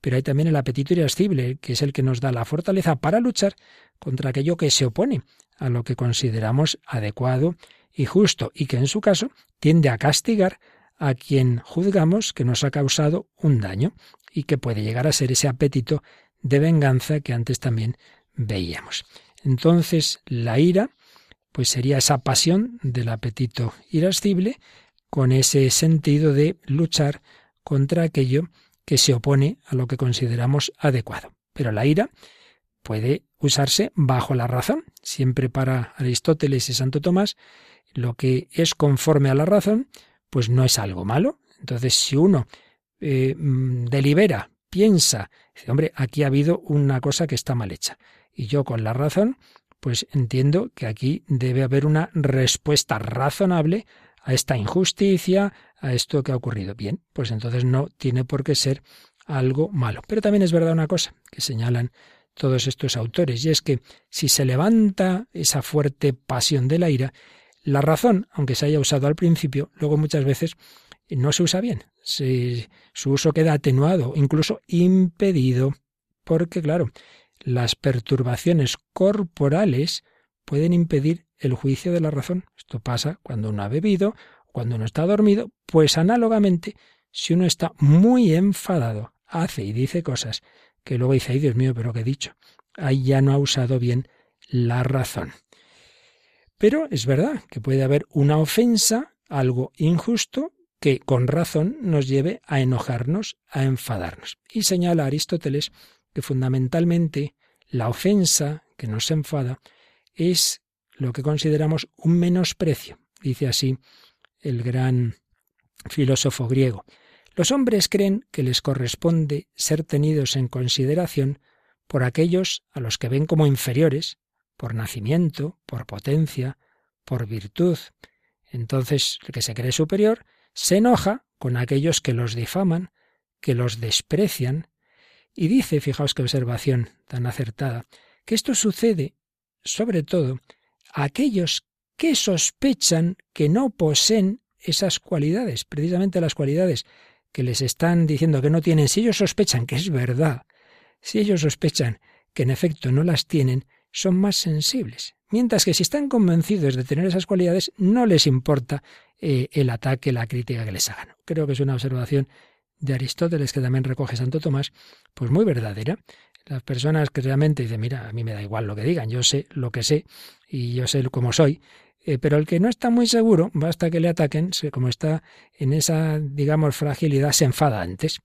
pero hay también el apetito irascible, que es el que nos da la fortaleza para luchar contra aquello que se opone a lo que consideramos adecuado y justo, y que en su caso tiende a castigar a quien juzgamos que nos ha causado un daño y que puede llegar a ser ese apetito de venganza que antes también veíamos. Entonces, la ira, pues sería esa pasión del apetito irascible, con ese sentido de luchar contra aquello que se opone a lo que consideramos adecuado. Pero la ira puede usarse bajo la razón. Siempre para Aristóteles y Santo Tomás, lo que es conforme a la razón, pues no es algo malo. Entonces, si uno eh, mm, delibera piensa, dice, hombre, aquí ha habido una cosa que está mal hecha. Y yo con la razón, pues entiendo que aquí debe haber una respuesta razonable a esta injusticia, a esto que ha ocurrido. Bien, pues entonces no tiene por qué ser algo malo. Pero también es verdad una cosa que señalan todos estos autores, y es que si se levanta esa fuerte pasión de la ira, la razón, aunque se haya usado al principio, luego muchas veces no se usa bien. Su uso queda atenuado, incluso impedido, porque claro, las perturbaciones corporales pueden impedir el juicio de la razón. Esto pasa cuando uno ha bebido, cuando uno está dormido, pues análogamente, si uno está muy enfadado, hace y dice cosas que luego dice, ay Dios mío, pero ¿qué he dicho? Ahí ya no ha usado bien la razón. Pero es verdad que puede haber una ofensa, algo injusto, que con razón nos lleve a enojarnos, a enfadarnos. Y señala Aristóteles que fundamentalmente la ofensa que nos enfada es lo que consideramos un menosprecio. Dice así el gran filósofo griego. Los hombres creen que les corresponde ser tenidos en consideración por aquellos a los que ven como inferiores, por nacimiento, por potencia, por virtud. Entonces, el que se cree superior se enoja con aquellos que los difaman, que los desprecian, y dice, fijaos qué observación tan acertada, que esto sucede sobre todo a aquellos que sospechan que no poseen esas cualidades, precisamente las cualidades que les están diciendo que no tienen, si ellos sospechan que es verdad, si ellos sospechan que en efecto no las tienen, son más sensibles. Mientras que si están convencidos de tener esas cualidades, no les importa eh, el ataque, la crítica que les hagan. Creo que es una observación de Aristóteles que también recoge Santo Tomás, pues muy verdadera. Las personas que realmente dicen, mira, a mí me da igual lo que digan, yo sé lo que sé y yo sé cómo soy, eh, pero el que no está muy seguro, basta que le ataquen, como está en esa, digamos, fragilidad, se enfada antes.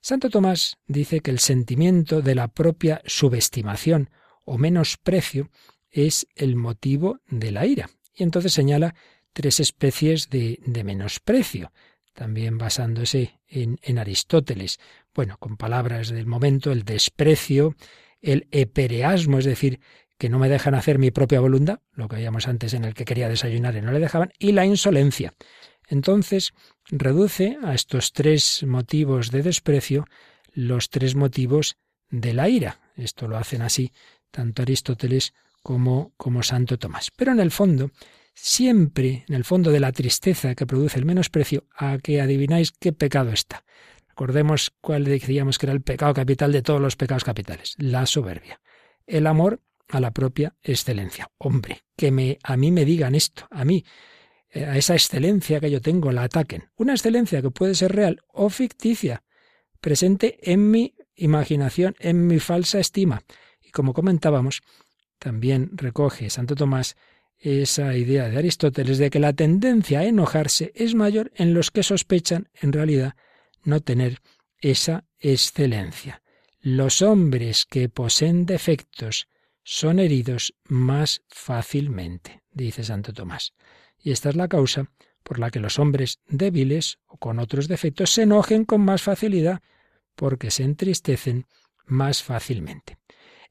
Santo Tomás dice que el sentimiento de la propia subestimación o menosprecio es el motivo de la ira. Y entonces señala tres especies de, menosprecio, también basándose en, en, Aristóteles. Bueno, con palabras del momento, el desprecio, el epereasmo, es decir, que no me dejan hacer mi propia voluntad, lo que veíamos antes en el que quería desayunar y no le dejaban, y la insolencia. Entonces, reduce a estos tres motivos de desprecio los tres motivos de la ira. Esto lo hacen así tanto Aristóteles como, como Santo Tomás. Pero en el fondo, siempre en el fondo de la tristeza que produce el menosprecio, a que adivináis qué pecado está. Recordemos cuál decíamos que era el pecado capital de todos los pecados capitales, la soberbia. El amor a la propia excelencia. Hombre, que me, a mí me digan esto, a mí, eh, a esa excelencia que yo tengo, la ataquen. Una excelencia que puede ser real o ficticia, presente en mi imaginación, en mi falsa estima. Como comentábamos, también recoge Santo Tomás esa idea de Aristóteles de que la tendencia a enojarse es mayor en los que sospechan en realidad no tener esa excelencia. Los hombres que poseen defectos son heridos más fácilmente, dice Santo Tomás. Y esta es la causa por la que los hombres débiles o con otros defectos se enojen con más facilidad, porque se entristecen más fácilmente.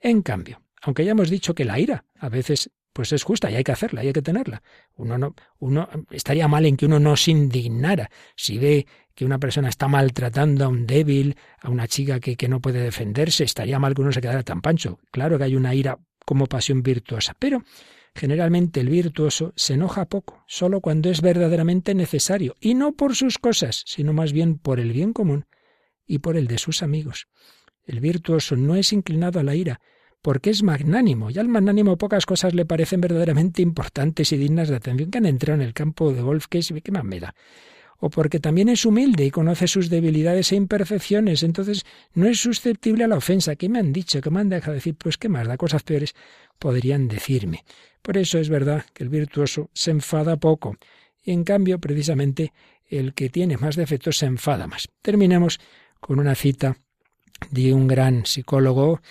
En cambio, aunque ya hemos dicho que la ira a veces pues es justa y hay que hacerla, y hay que tenerla. Uno no, uno estaría mal en que uno no se indignara si ve que una persona está maltratando a un débil, a una chica que, que no puede defenderse, estaría mal que uno se quedara tan pancho. Claro que hay una ira como pasión virtuosa, pero generalmente el virtuoso se enoja poco, solo cuando es verdaderamente necesario, y no por sus cosas, sino más bien por el bien común y por el de sus amigos. El virtuoso no es inclinado a la ira, porque es magnánimo, y al magnánimo pocas cosas le parecen verdaderamente importantes y dignas de atención que han entrado en el campo de golf, que es que más me da. O porque también es humilde y conoce sus debilidades e imperfecciones, entonces no es susceptible a la ofensa. ¿Qué me han dicho? ¿Qué me han dejado decir? Pues qué más da, cosas peores podrían decirme. Por eso es verdad que el virtuoso se enfada poco, y en cambio, precisamente, el que tiene más defectos se enfada más. Terminemos con una cita de un gran psicólogo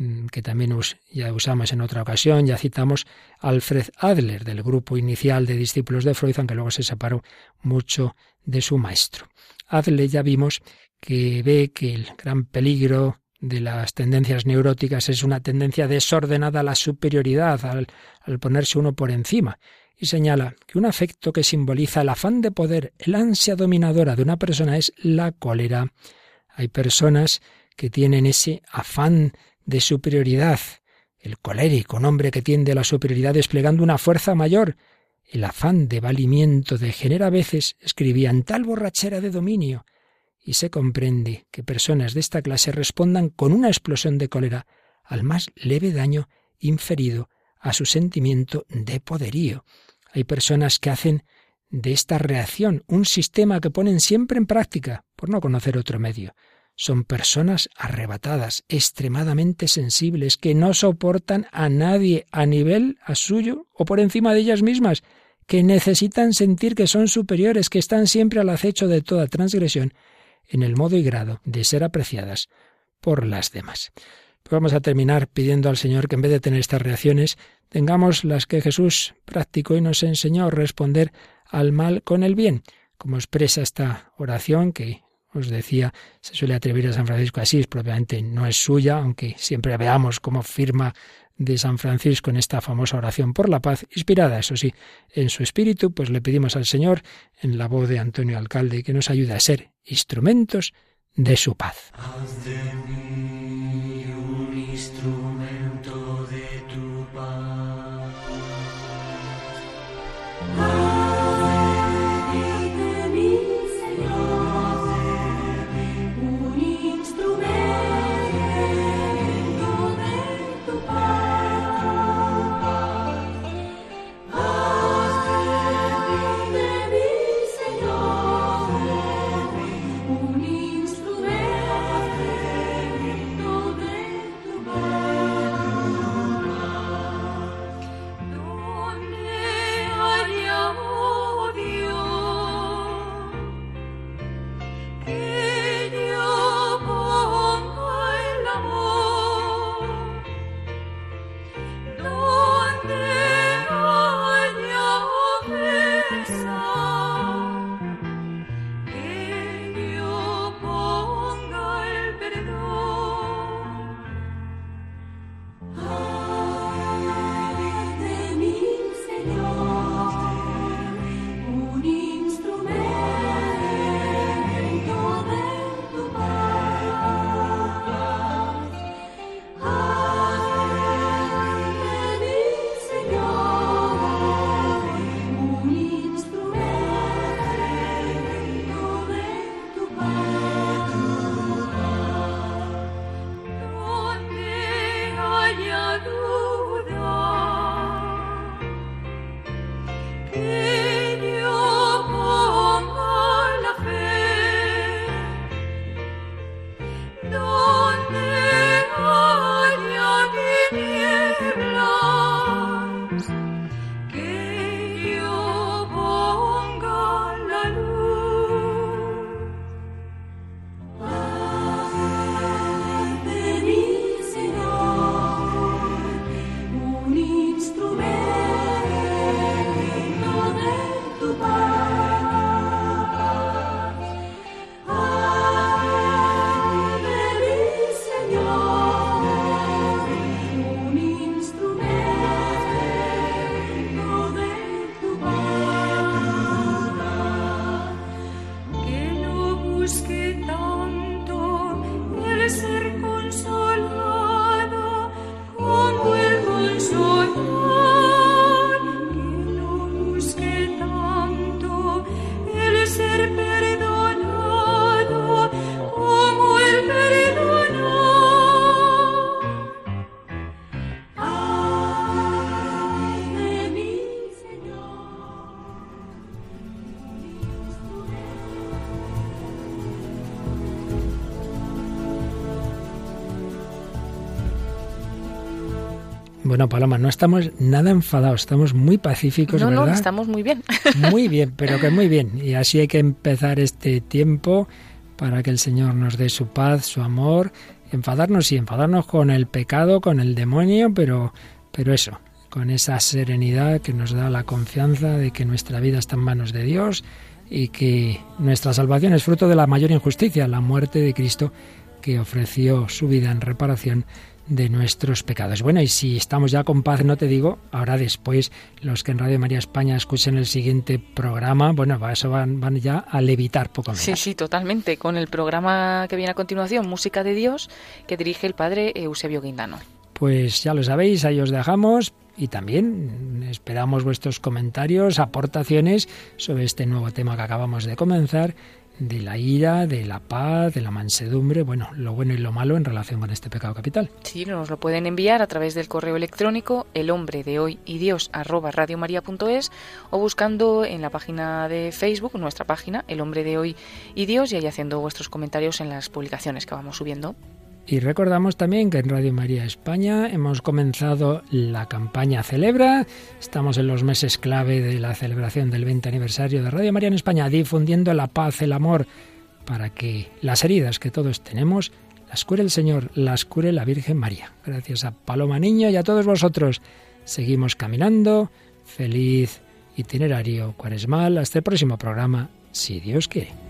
Mm, que también ya usamos en otra ocasión, ya citamos Alfred Adler del grupo inicial de discípulos de Freud, aunque luego se separó mucho de su maestro. Adler ya vimos que ve que el gran peligro de las tendencias neuróticas es una tendencia desordenada a la superioridad, al, al ponerse uno por encima, y señala que un afecto que simboliza el afán de poder, el ansia dominadora de una persona es la cólera. Hay personas que tienen ese afán de superioridad. El colérico, hombre que tiende a la superioridad desplegando una fuerza mayor. El afán de valimiento degenera a veces, escribían, tal borrachera de dominio. Y se comprende que personas de esta clase respondan con una explosión de cólera al más leve daño inferido a su sentimiento de poderío. Hay personas que hacen de esta reacción un sistema que ponen siempre en práctica, por no conocer otro medio. Son personas arrebatadas, extremadamente sensibles, que no soportan a nadie a nivel a suyo o por encima de ellas mismas, que necesitan sentir que son superiores, que están siempre al acecho de toda transgresión, en el modo y grado de ser apreciadas por las demás. Pues vamos a terminar pidiendo al Señor que en vez de tener estas reacciones, tengamos las que Jesús practicó y nos enseñó a responder al mal con el bien, como expresa esta oración que os decía, se suele atribuir a San Francisco de Asís, propiamente no es suya, aunque siempre veamos cómo firma de San Francisco en esta famosa oración por la paz, inspirada, eso sí, en su espíritu, pues le pedimos al Señor, en la voz de Antonio Alcalde, que nos ayude a ser instrumentos de su paz. Bueno, Paloma, no estamos nada enfadados, estamos muy pacíficos, no, ¿verdad? No, estamos muy bien. Muy bien, pero que muy bien. Y así hay que empezar este tiempo para que el Señor nos dé su paz, su amor. Enfadarnos y enfadarnos con el pecado, con el demonio, pero, pero eso, con esa serenidad que nos da la confianza de que nuestra vida está en manos de Dios y que nuestra salvación es fruto de la mayor injusticia, la muerte de Cristo que ofreció su vida en reparación de nuestros pecados. Bueno, y si estamos ya con paz, no te digo, ahora después los que en Radio María España escuchen el siguiente programa, bueno, eso van, van ya a levitar poco menos. Sí, sí, totalmente, con el programa que viene a continuación, Música de Dios, que dirige el padre Eusebio Guindano. Pues ya lo sabéis, ahí os dejamos y también esperamos vuestros comentarios, aportaciones sobre este nuevo tema que acabamos de comenzar de la ira, de la paz, de la mansedumbre, bueno, lo bueno y lo malo en relación con este pecado capital. Sí, nos lo pueden enviar a través del correo electrónico el hombre de hoy y Dios arroba o buscando en la página de Facebook, nuestra página, el hombre de hoy y Dios, y ahí haciendo vuestros comentarios en las publicaciones que vamos subiendo. Y recordamos también que en Radio María España hemos comenzado la campaña Celebra. Estamos en los meses clave de la celebración del 20 aniversario de Radio María en España, difundiendo la paz, el amor, para que las heridas que todos tenemos las cure el Señor, las cure la Virgen María. Gracias a Paloma Niño y a todos vosotros. Seguimos caminando. Feliz itinerario cuaresmal. Hasta el próximo programa, si Dios quiere.